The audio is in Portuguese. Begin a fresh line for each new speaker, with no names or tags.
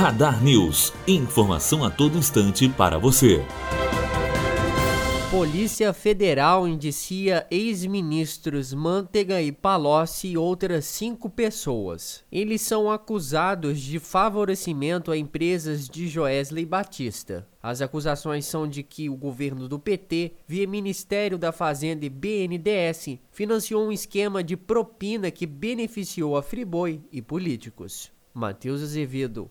Radar News. Informação a todo instante para você.
Polícia Federal indicia ex-ministros Manteiga e Palocci e outras cinco pessoas. Eles são acusados de favorecimento a empresas de Joesley Batista. As acusações são de que o governo do PT, via Ministério da Fazenda e BNDES, financiou um esquema de propina que beneficiou a Friboi e políticos. Matheus Azevedo,